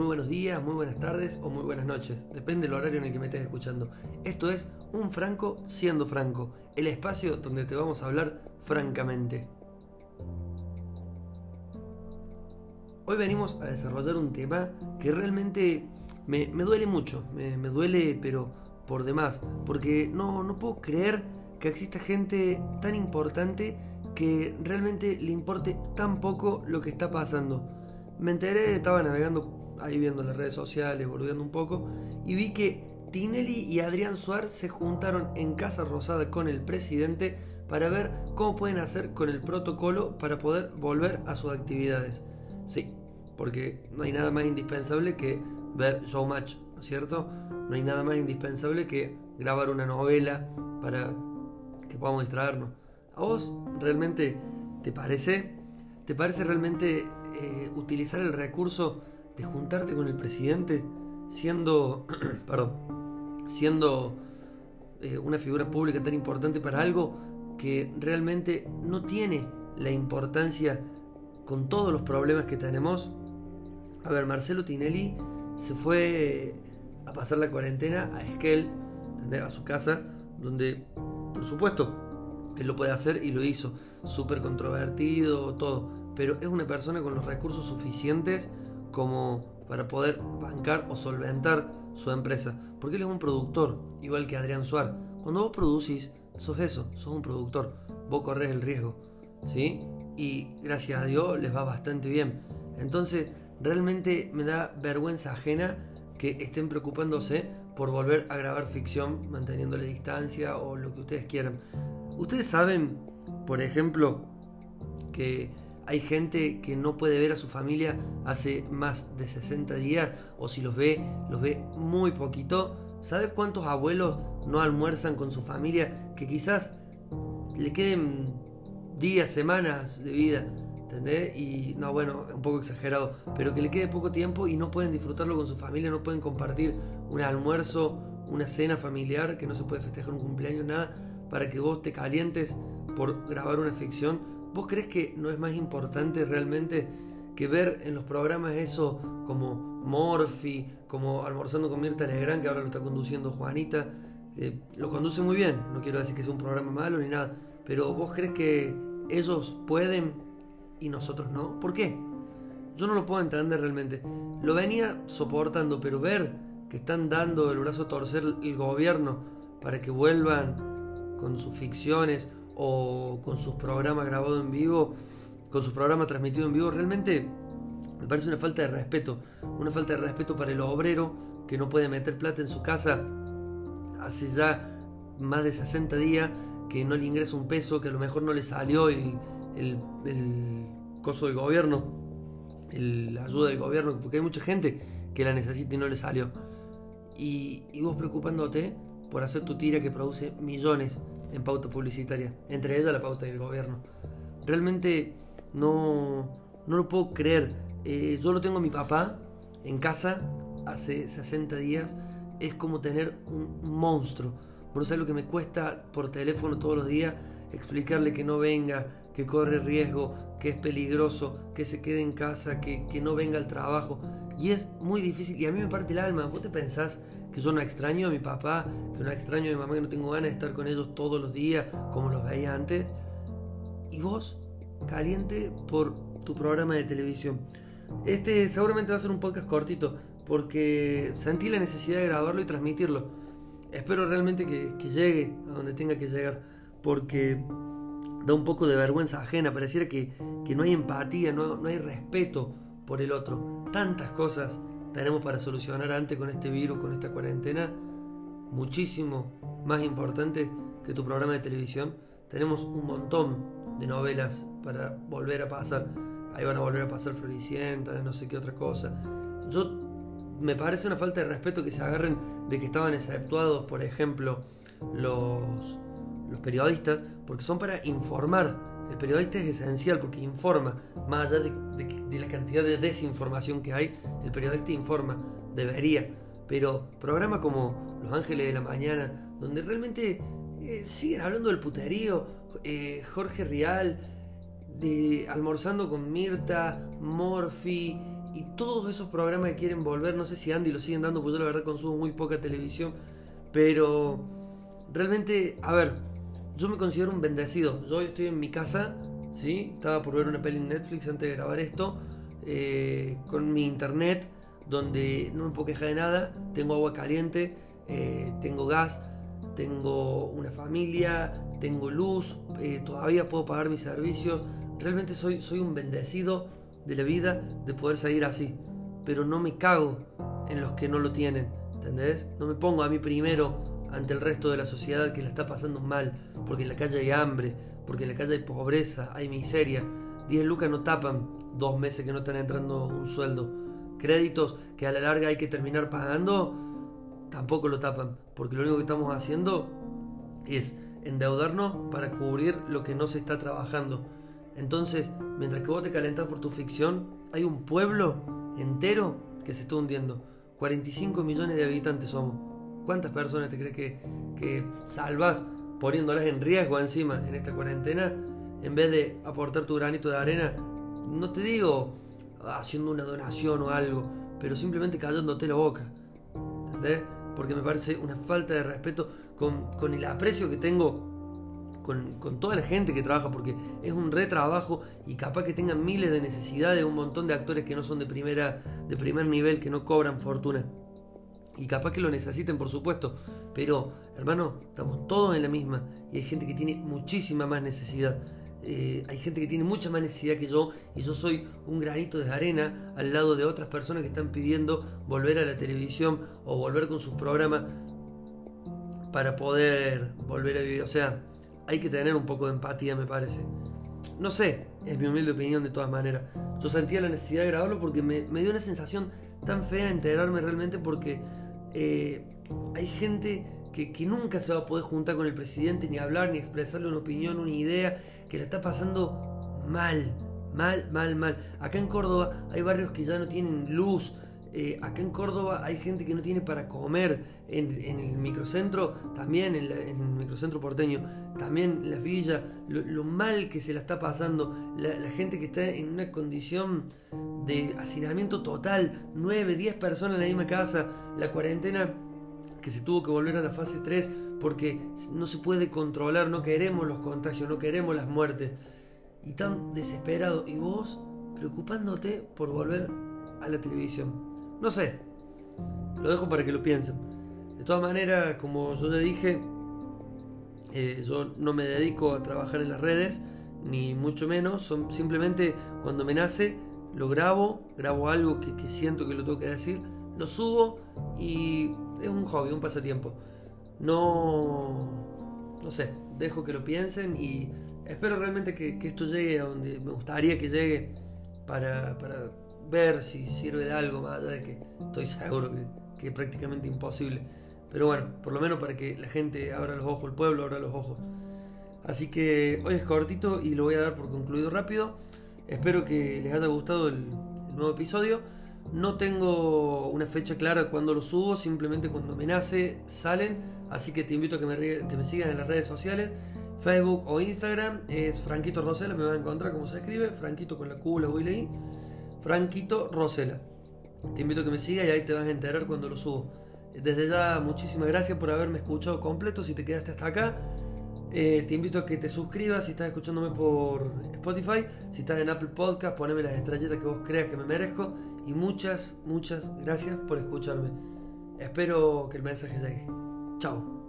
muy buenos días, muy buenas tardes o muy buenas noches. Depende del horario en el que me estés escuchando. Esto es Un Franco siendo Franco, el espacio donde te vamos a hablar francamente. Hoy venimos a desarrollar un tema que realmente me, duele mucho, me, duele pero por demás, porque no, no puedo creer que exista gente tan importante que realmente le importe tan poco lo que está pasando. Me enteré, estaba navegando ahí viendo las redes sociales, boludeando un poco, y vi que Tinelli y Adrián Suárez se juntaron en Casa Rosada con el presidente para ver cómo pueden hacer con el protocolo para poder volver a sus actividades. Sí, porque no hay nada más indispensable que ver Showmatch, ¿no es cierto? No hay nada más indispensable que grabar una novela para que podamos distraernos. ¿A vos realmente te parece? ¿Te parece realmente eh, utilizar el recurso de juntarte con el presidente siendo, perdón, siendo eh, una figura pública tan importante para algo que realmente no tiene la importancia con todos los problemas que tenemos? A ver, Marcelo Tinelli se fue a pasar la cuarentena a Esquel, a su casa, donde, por supuesto, él lo puede hacer y lo hizo. Súper controvertido, todo. Pero es una persona con los recursos suficientes como para poder bancar o solventar su empresa. Porque él es un productor, igual que Adrián Suárez. Cuando vos producís, sos eso, sos un productor. Vos corres el riesgo, ¿sí? Y gracias a Dios les va bastante bien. Entonces, realmente me da vergüenza ajena que estén preocupándose por volver a grabar ficción manteniendo la distancia o lo que ustedes quieran. Ustedes saben, por ejemplo, que hay gente que no puede ver a su familia hace más de 60 días o si los ve, los ve muy poquito. ¿Sabes cuántos abuelos no almuerzan con su familia que quizás le queden días, semanas de vida? ¿Entendés? Y no, bueno, un poco exagerado, pero que le quede poco tiempo y no pueden disfrutarlo con su familia, no pueden compartir un almuerzo, una cena familiar, que no se puede festejar un cumpleaños, nada, para que vos te calientes por grabar una ficción. ¿Vos crees que no es más importante realmente que ver en los programas eso como Morphy, como Almorzando con Mirta Legrand, que ahora lo está conduciendo Juanita? lo conduce muy bien, no quiero decir que sea un programa malo ni nada, pero ¿vos crees que ellos pueden y nosotros no? ¿Por qué? Yo no lo puedo entender realmente. Lo venía soportando, pero ver que están dando el brazo a torcer el gobierno para que vuelvan con sus ficciones o con sus programas grabados en vivo, con sus programas transmitidos en vivo, realmente me parece una falta de respeto. Una falta de respeto para el obrero que no puede meter plata en su casa hace ya más de 60 días, que no le ingresa un peso, que a lo mejor no le salió el, el, coso del gobierno, la ayuda del gobierno, porque hay mucha gente que la necesita y no le salió. Y, vos preocupándote por hacer tu tira que produce millones en pauta publicitaria, entre ellas la pauta del gobierno. Realmente no, no lo puedo creer. Eh, yo lo tengo a mi papá en casa hace 60 días. Es como tener un monstruo. No sabes lo que me cuesta por teléfono todos los días explicarle que no venga, que corre riesgo, que es peligroso, que se quede en casa, que, no venga al trabajo. Y es muy difícil y a mí me parte el alma. ¿Vos te pensás que yo no extraño a mi papá, que no extraño a mi mamá, que no tengo ganas de estar con ellos todos los días como los veía antes? Y vos, caliente por tu programa de televisión. Este seguramente va a ser un podcast cortito porque sentí la necesidad de grabarlo y transmitirlo. Espero realmente que, que llegue a donde tenga que llegar porque da un poco de vergüenza ajena, pareciera que, no hay empatía, no, no, hay respeto por el otro. Tantas cosas tenemos para solucionar antes con este virus, con esta cuarentena, muchísimo más importante que tu programa de televisión. Tenemos un montón de novelas para volver a pasar. Ahí van a volver a pasar Floricienta, no sé qué otra cosa. Yo me parece una falta de respeto que se agarren de que estaban exceptuados, por ejemplo, los los periodistas, porque son para informar. El periodista es esencial porque informa, más allá de, la cantidad de desinformación que hay, el periodista informa, debería. Pero programas como Los Ángeles de la Mañana, donde realmente eh, siguen hablando del puterío, eh, Jorge Rial, de Almorzando con Mirta, Morphy y todos esos programas que quieren volver, no sé si Andy lo siguen dando, porque yo la verdad consumo muy poca televisión, pero realmente, a ver, yo me considero un bendecido. Yo estoy en mi casa, ¿sí? Estaba por ver una peli en Netflix antes de grabar esto, eh, con mi internet, donde no me puedo quejar de nada, tengo agua caliente, eh, tengo gas, tengo una familia, tengo luz, eh, todavía puedo pagar mis servicios. Realmente soy, soy un bendecido de la vida de poder salir así. Pero no me cago en los que no lo tienen, ¿entendés? No me pongo a mí primero ante el resto de la sociedad que la está pasando mal, porque en la calle hay hambre, porque en la calle hay pobreza, hay miseria. 10 lucas no tapan dos meses que no están entrando un sueldo. Créditos que a la larga hay que terminar pagando, tampoco lo tapan, porque lo único que estamos haciendo es endeudarnos para cubrir lo que no se está trabajando. Entonces, mientras que vos te calentás por tu ficción, hay un pueblo entero que se está hundiendo. 45 millones de habitantes somos. ¿Cuántas personas te crees que, que salvas poniéndolas en riesgo encima en esta cuarentena? En vez de aportar tu granito de arena, no te digo haciendo una donación o algo, pero simplemente callándote la boca. ¿Entendés? Porque me parece una falta de respeto con, con el aprecio que tengo con, toda la gente que trabaja, porque es un retrabajo y capaz que tengan miles de necesidades, un montón de actores que no son de, primera, de primer nivel, que no cobran fortuna. Y capaz que lo necesiten, por supuesto. Pero, hermano, estamos todos en la misma. Y hay gente que tiene muchísima más necesidad. Eh, hay gente que tiene mucha más necesidad que yo. Y yo soy un granito de arena al lado de otras personas que están pidiendo volver a la televisión o volver con sus programas para poder volver a vivir. O sea, hay que tener un poco de empatía, me parece. No sé, es mi humilde opinión de todas maneras. Yo sentía la necesidad de grabarlo porque me, dio una sensación tan fea enterarme realmente porque eh, hay gente que, que, nunca se va a poder juntar con el presidente, ni hablar, ni expresarle una opinión, una idea, que la está pasando mal, mal, mal, mal. Acá en Córdoba hay barrios que ya no tienen luz, eh, acá en Córdoba hay gente que no tiene para comer. En, el microcentro, también en, el microcentro porteño, también las villas, lo, mal que se la está pasando. La, gente que está en una condición de hacinamiento total. 9, 10 personas en la misma casa. La cuarentena que se tuvo que volver a la fase 3 porque no se puede controlar. No queremos los contagios, no queremos las muertes. Y tan desesperado. Y vos preocupándote por volver a la televisión. No sé. Lo dejo para que lo piensen. De todas maneras, como yo le dije, eh, yo no me dedico a trabajar en las redes, ni mucho menos. Son, simplemente cuando me nace, lo grabo, grabo algo que, siento que lo tengo que decir, lo subo y es un hobby, un pasatiempo. No, no sé, dejo que lo piensen y espero realmente que, esto llegue a donde me gustaría que llegue para, para ver si sirve de algo, más allá de que estoy seguro que, es prácticamente imposible. Pero bueno, por lo menos para que la gente abra los ojos, el pueblo abra los ojos. Así que hoy es cortito y lo voy a dar por concluido rápido. Espero que les haya gustado el, nuevo episodio. No tengo una fecha clara cuando lo subo, simplemente cuando me nace salen. Así que te invito a que me, que me sigan en las redes sociales. Facebook o Instagram es Franquito Rosela, me van a encontrar como se escribe, Franquito con la Q, la U. Franquito Rosela. Te invito a que me sigas y ahí te vas a enterar cuando lo subo. Desde ya, muchísimas gracias por haberme escuchado completo. Si te quedaste hasta acá, eh, te invito a que te suscribas si estás escuchándome por Spotify. Si estás en Apple Podcast, poneme las estrellitas que vos creas que me merezco. Y muchas, muchas gracias por escucharme. Espero que el mensaje llegue. Chao.